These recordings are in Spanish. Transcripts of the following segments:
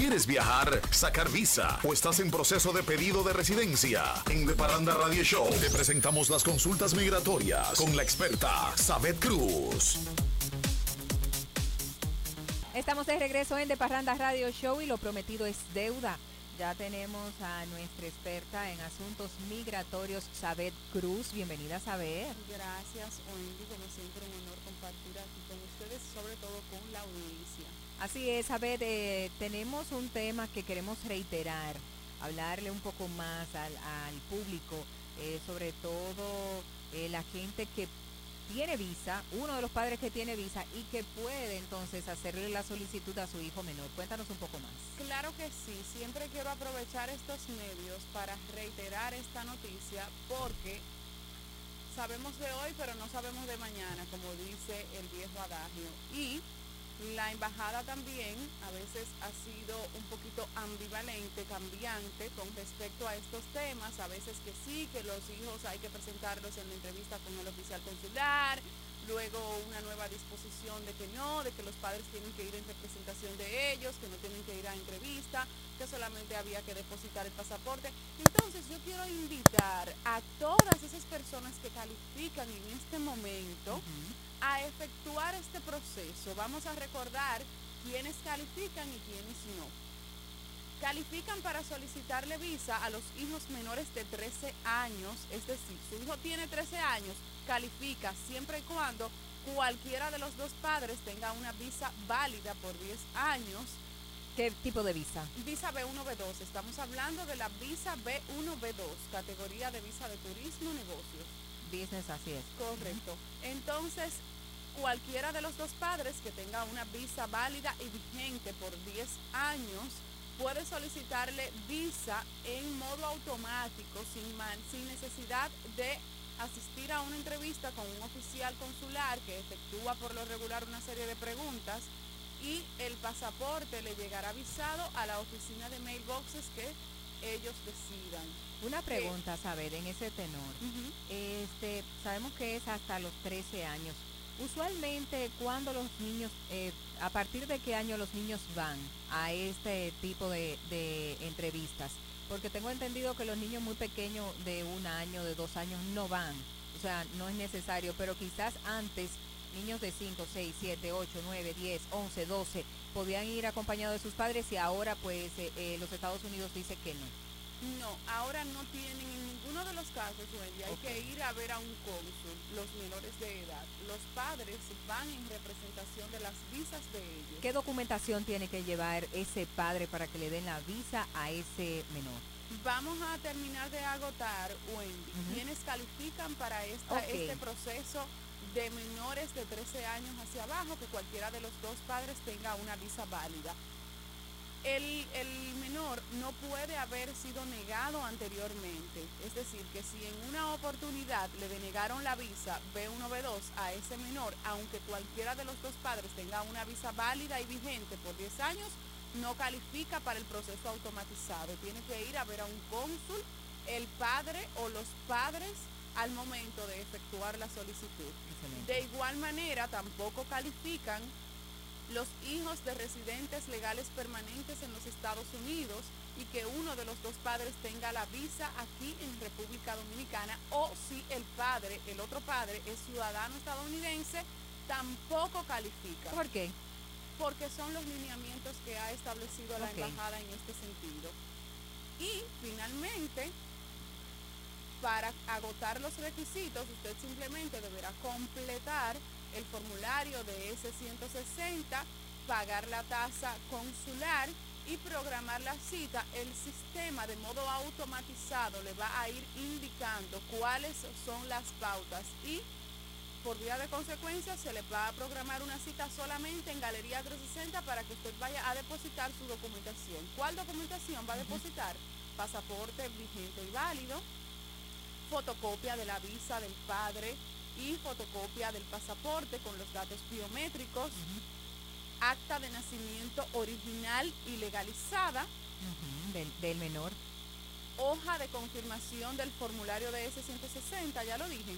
¿Quieres viajar, sacar visa o estás en proceso de pedido de residencia? En The Paranda Radio Show te presentamos las consultas migratorias con la experta Sabet Cruz. Estamos de regreso en The Parranda Radio Show y lo prometido es deuda. Ya tenemos a nuestra experta en asuntos migratorios, Sabet Cruz. Bienvenida, Sabet. Gracias, Wendy. Como siempre, un honor compartir aquí con ustedes, sobre todo con la audiencia. Así es, Sabet. Eh, tenemos un tema que queremos reiterar, hablarle un poco más al, al público, eh, sobre todo eh, la gente que tiene visa, uno de los padres que tiene visa y que puede entonces hacerle la solicitud a su hijo menor. Cuéntanos un poco más. Claro que sí, siempre quiero aprovechar estos medios para reiterar esta noticia porque sabemos de hoy pero no sabemos de mañana, como dice el viejo adagio. Y la embajada también a veces ha sido un poquito ambivalente, cambiante con respecto a estos temas. A veces que sí, que los hijos hay que presentarlos en la entrevista con el oficial consular, luego una nueva disposición de que no, de que los padres tienen que ir en representación de ellos, que no tienen que ir a entrevista, que solamente había que depositar el pasaporte. Entonces yo quiero invitar a todas esas personas que califican en este momento a efectuar este proceso. Vamos a recordar quiénes califican y quiénes no. Califican para solicitarle visa a los hijos menores de 13 años, es decir, su hijo tiene 13 años, califica siempre y cuando cualquiera de los dos padres tenga una visa válida por 10 años. ¿Qué tipo de visa? Visa B1, B2. Estamos hablando de la visa B1, B2, categoría de visa de turismo, negocios. Business, así es. Correcto. Entonces, cualquiera de los dos padres que tenga una visa válida y vigente por 10 años puede solicitarle visa en modo automático sin, sin necesidad de asistir a una entrevista con un oficial consular que efectúa por lo regular una serie de preguntas y el pasaporte le llegará avisado a la oficina de mailboxes que ellos decidan. Una pregunta, saber, en ese tenor. este, sabemos que es hasta los 13 años. Usualmente, cuando los niños, eh, a partir de qué año los niños van a este tipo de, de entrevistas? Porque tengo entendido que los niños muy pequeños de un año, de dos años, no van. O sea, no es necesario, pero quizás antes niños de 5, 6, 7, 8, 9, 10, 11, 12 podían ir acompañados de sus padres y ahora pues eh, eh, los Estados Unidos dice que no. No, ahora no tienen en ninguno de los casos, Wendy, hay que ir a ver a un cónsul, los menores de edad. Los padres van en representación de las visas de ellos. ¿Qué documentación tiene que llevar ese padre para que le den la visa a ese menor? Vamos a terminar de agotar, Wendy, quienes califican para esta, este proceso de menores de 13 años hacia abajo, que cualquiera de los dos padres tenga una visa válida. El, el, menor no puede haber sido negado anteriormente. Es decir, que si en una oportunidad le denegaron la visa B1, B2 a ese menor, aunque cualquiera de los dos padres tenga una visa válida y vigente por 10 años, no califica para el proceso automatizado. Tiene que ir a ver a un cónsul, el padre o los padres al momento de efectuar la solicitud. De igual manera, tampoco califican los hijos de residentes legales permanentes en los Estados Unidos y que uno de los dos padres tenga la visa aquí en República Dominicana o si el padre, el otro padre, es ciudadano estadounidense, tampoco califica. ¿Por qué? Porque son los lineamientos que ha establecido la embajada en este sentido. Y finalmente, para agotar los requisitos, usted simplemente deberá completar el formulario de S160, pagar la tasa consular y programar la cita, el sistema de modo automatizado le va a ir indicando cuáles son las pautas y por vía de consecuencia se le va a programar una cita solamente en Galería 360 para que usted vaya a depositar su documentación. ¿Cuál documentación va a depositar? Pasaporte vigente y válido, fotocopia de la visa del padre, y fotocopia del pasaporte con los datos biométricos, acta de nacimiento original y legalizada, del, menor, hoja de confirmación del formulario de S160, ya lo dije,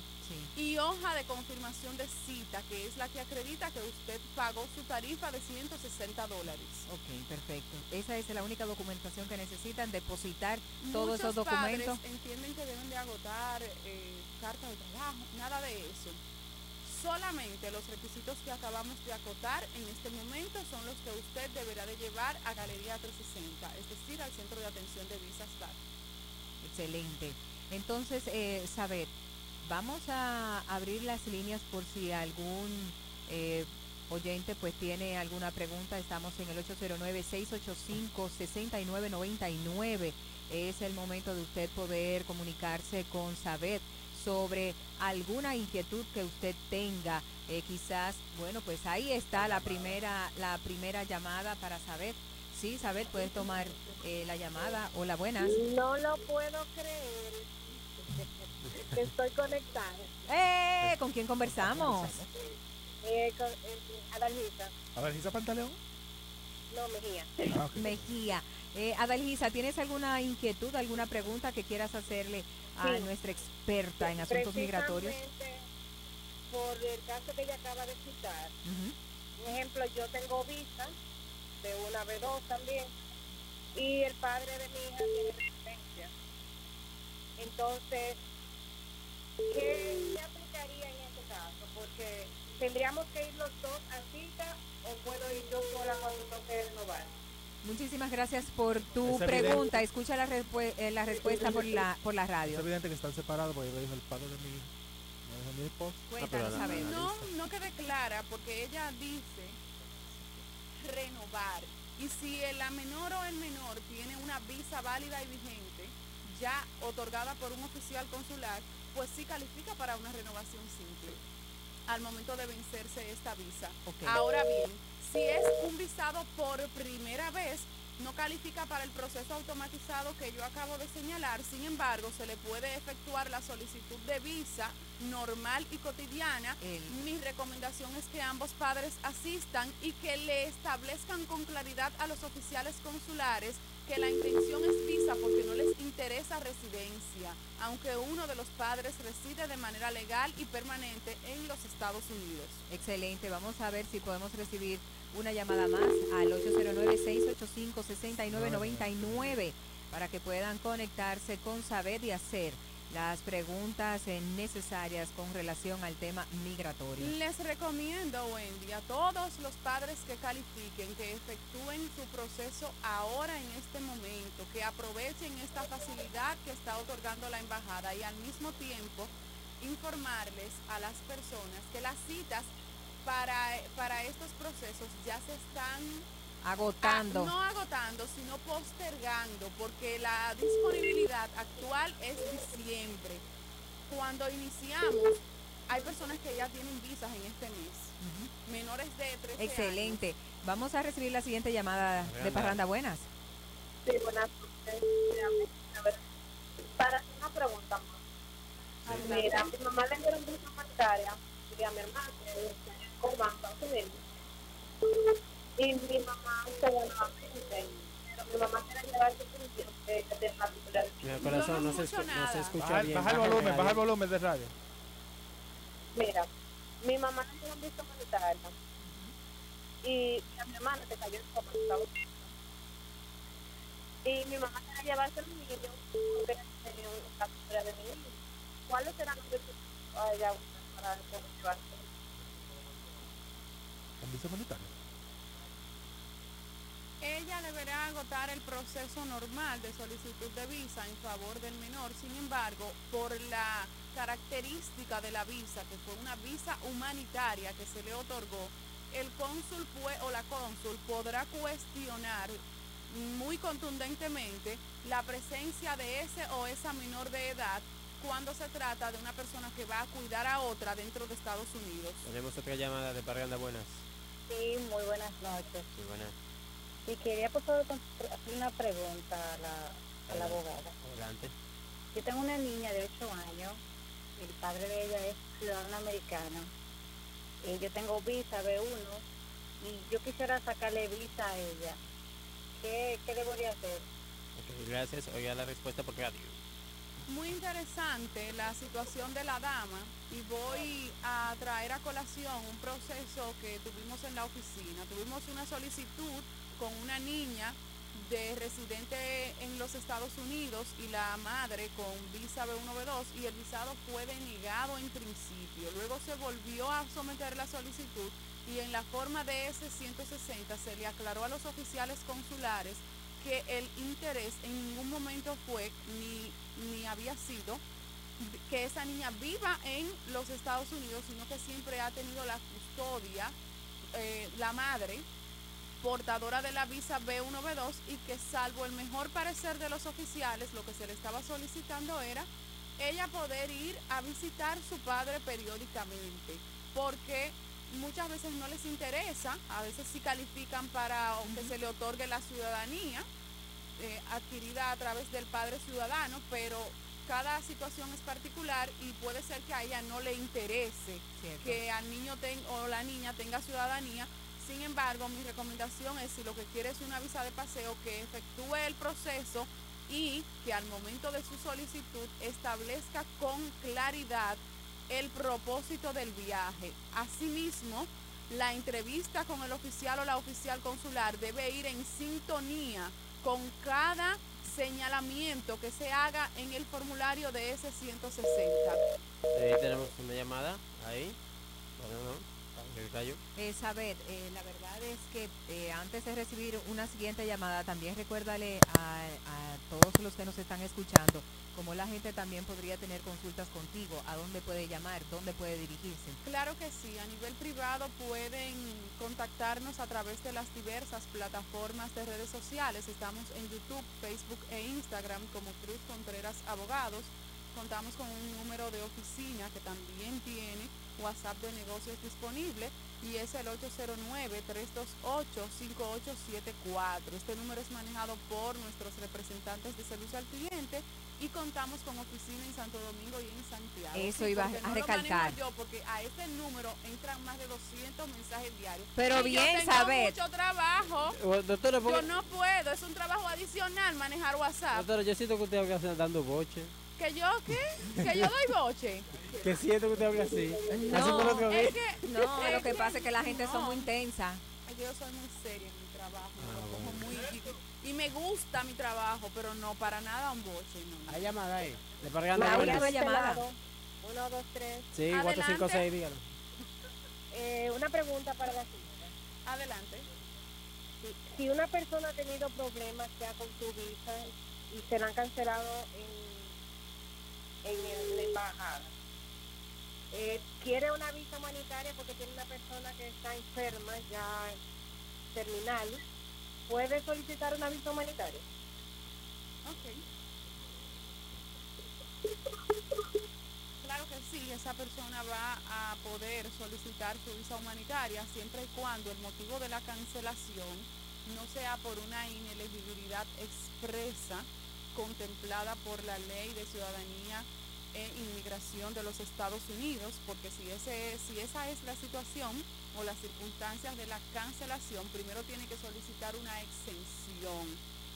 y hoja de confirmación de cita, que es la que acredita que usted pagó su tarifa de 160 dólares. Ok, perfecto. Esa es la única documentación que necesitan, depositar todos esos documentos. entienden que deben de agotar eh, cartas de trabajo, nada de eso. Solamente los requisitos que acabamos de acotar en este momento son los que usted deberá de llevar a Galería 360, es decir, al Centro de Atención de Visas DAC. Excelente. Entonces, eh, saber, vamos a abrir las líneas por si algún eh, oyente pues tiene alguna pregunta. Estamos en el 809-685-6999. Es el momento de usted poder comunicarse con Saber sobre alguna inquietud que usted tenga. Eh, quizás, bueno, pues ahí está la primera, la primera llamada para saber. Sí, saber, puedes tomar eh, la llamada. Hola, buenas. No lo puedo creer. Estoy conectada. ¡Eh! ¿Con quién conversamos? Eh, con eh, Adalgisa. ¿Adalgisa Pantaleón? No, Mejía. Ah, Mejía. Eh, Adalgisa, ¿tienes alguna inquietud, alguna pregunta que quieras hacerle a nuestra experta en asuntos migratorios? Por el caso que ella acaba de citar. Un ejemplo, yo tengo visa de una B2 también y el padre de mi hija tiene residencia. Entonces, ¿qué aplicaría en este caso? Porque tendríamos que ir los dos a cita o puedo ir yo sola cuando toque renovar. Muchísimas gracias por tu pregunta. Escucha la, eh, la respuesta por la, por la radio. Es evidente que están separados porque dijo el padre de mi, de mi esposo. Cuéntanos, no, no quede clara porque ella dice renovar. Y si la menor o el menor tiene una visa válida y vigente, ya otorgada por un oficial consular, pues sí califica para una renovación simple al momento de vencerse esta visa. Ahora bien, si es un visado por primera vez, no califica para el proceso automatizado que yo acabo de señalar, sin embargo, se le puede efectuar la solicitud de visa normal y cotidiana. Mi recomendación es que ambos padres asistan y que le establezcan con claridad a los oficiales consulares que la intención es visa porque no les interesa residencia, aunque uno de los padres reside de manera legal y permanente en los Estados Unidos. Excelente, vamos a ver si podemos recibir una llamada más al 809-685-6999 para que puedan conectarse con Saber y hacer las preguntas necesarias con relación al tema migratorio. Les recomiendo, Wendy, a todos los padres que califiquen, que efectúen su proceso ahora en este momento, que aprovechen esta facilidad que está otorgando la embajada y al mismo tiempo informarles a las personas que las citas para, para estos procesos ya se están agotando. no agotando, sino postergando, porque la disponibilidad actual es diciembre. Cuando iniciamos, hay personas que ya tienen visas en este mes, menores de 13 Excelente. Vamos a recibir la siguiente llamada de Parranda. Buenas. Sí, buenas. Para una pregunta más. Mira, mi mamá le dieron visa humanitaria y a mi hermana y mi mamá se nuevamente. Mi mamá quiere llevar su función de, de particular. Mi corazón, no, no, se, no se escucha baja, bien. Baja el volumen, baja el volumen de radio. Mira, mi mamá no tiene un visto monetario. Y a mi hermana se cayó en coma Y mi mamá quiere llevarse el niño porque tenía una captura de mi niño. ¿Cuáles serán los visos para llevarse? ¿Un visto monetario? ella deberá agotar el proceso normal de solicitud de visa en favor del menor. Sin embargo, por la característica de la visa, que fue una visa humanitaria que se le otorgó, el cónsul o la cónsul podrá cuestionar muy contundentemente la presencia de ese o esa menor de edad cuando se trata de una persona que va a cuidar a otra dentro de Estados Unidos. Tenemos otra llamada de Parganda, buenas. Sí, muy buenas noches. Sí, buenas. Y quería por favor hacer una pregunta a la, a la abogada. Adelante. Yo tengo una niña de 8 años, el padre de ella es ciudadano americano. Y yo tengo visa B1 y yo quisiera sacarle visa a ella. ¿Qué, qué debería hacer? Okay, gracias. Oiga la respuesta por radio. Muy interesante la situación de la dama y voy a traer a colación un proceso que tuvimos en la oficina. Tuvimos una solicitud con una niña de residente en los Estados Unidos y la madre con visa B1, B2 y el visado fue denegado en principio. Luego se volvió a someter la solicitud y en la forma de S-160 se le aclaró a los oficiales consulares que el interés en ningún momento fue ni, ni había sido que esa niña viva en los Estados Unidos, sino que siempre ha tenido la custodia, eh, la madre, portadora de la visa B1, B2 y que salvo el mejor parecer de los oficiales, lo que se le estaba solicitando era ella poder ir a visitar su padre periódicamente, porque muchas veces no les interesa, a veces sí califican para que se le otorgue la ciudadanía eh, adquirida a través del padre ciudadano, pero cada situación es particular y puede ser que a ella no le interese que al niño o la niña tenga ciudadanía. Sin embargo, mi recomendación es si lo que quiere es una visa de paseo, que efectúe el proceso y que al momento de su solicitud establezca con claridad el propósito del viaje. Asimismo, la entrevista con el oficial o la oficial consular debe ir en sintonía con cada señalamiento que se haga en el formulario de ese 160. Ahí tenemos una llamada, ahí. Eh, saber, eh, la verdad es que eh, antes de recibir una siguiente llamada, también recuérdale a, todos los que nos están escuchando cómo la gente también podría tener consultas contigo, a dónde puede llamar, dónde puede dirigirse. Claro que sí, a nivel privado pueden contactarnos a través de las diversas plataformas de redes sociales. Estamos en YouTube, Facebook e Instagram como Cruz Contreras Abogados. Contamos con un número de oficina que también tiene WhatsApp de negocios disponible y es el 809-328-5874. Este número es manejado por nuestros representantes de servicio al cliente y contamos con oficina en Santo Domingo y en Santiago. Eso iba a recalcar. yo porque a ese número entran más de 200 mensajes diarios. Pero bien yo saber. mucho trabajo. yo no puedo, es un trabajo adicional manejar WhatsApp. Doctora, yo siento que usted está dando boche. ¿Que yo qué? ¿Que yo doy boche? que siento que usted habla así. No, es que, no, lo que pasa es que la gente son muy intensa. Yo soy muy seria en mi trabajo. Ah, muy, y me gusta mi trabajo, pero no para nada un boche. No. Hay llamada ahí. Le pargan la una llamada. Uno, dos, tres. Sí, cuatro, cinco, seis, dígalo. Eh, una pregunta para la señora. Adelante. Si, si una persona ha tenido problemas ya con su visa y se la han cancelado en, en la embajada, eh, quiere una visa humanitaria porque tiene una persona que está enferma, ya terminal, puede solicitar una visa humanitaria. Ok. Claro que sí, esa persona va a poder solicitar su visa humanitaria siempre y cuando el motivo de la cancelación no sea por una inelegibilidad expresa contemplada por la ley de ciudadanía e inmigración de los Estados Unidos, porque si, ese, si esa es la situación o las circunstancias de la cancelación, primero tiene que solicitar una exención.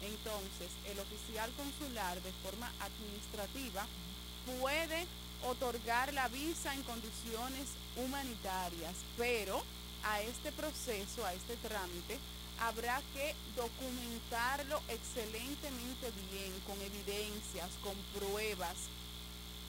Entonces, el oficial consular de forma administrativa puede otorgar la visa en condiciones humanitarias, pero a este proceso, a este trámite, habrá que documentarlo excelentemente bien, con evidencias, con pruebas,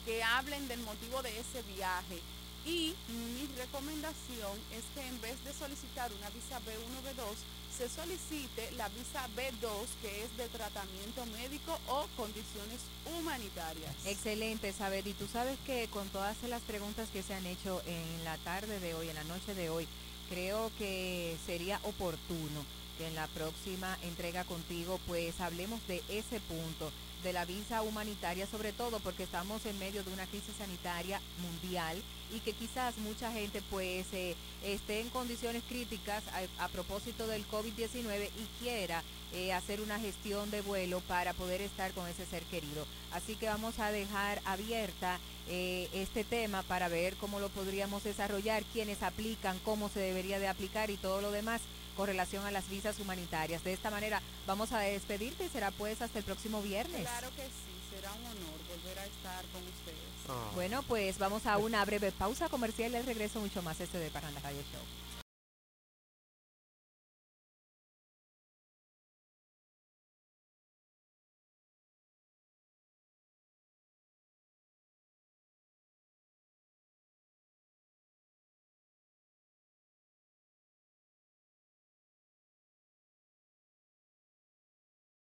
que hablen del motivo de ese viaje. Y mi recomendación es que en vez de solicitar una visa B1, B2, se solicite la visa B2, que es de tratamiento médico o condiciones humanitarias. Excelente, saber. Y tú sabes que con todas las preguntas que se han hecho en la tarde de hoy, en la noche de hoy, creo que sería oportuno que en la próxima entrega contigo, pues hablemos de ese punto de la visa humanitaria, sobre todo porque estamos en medio de una crisis sanitaria mundial y que quizás mucha gente pues eh, esté en condiciones críticas a, propósito del COVID-19 y quiera eh, hacer una gestión de vuelo para poder estar con ese ser querido. Así que vamos a dejar abierta eh, este tema para ver cómo lo podríamos desarrollar, quiénes aplican, cómo se debería de aplicar y todo lo demás con relación a las visas humanitarias. De esta manera vamos a despedirte y será pues hasta el próximo viernes. Claro que sí, será un honor volver a estar con ustedes. Ah. Bueno, pues vamos a una breve pausa comercial y al regreso mucho más este de Parranda Radio Show.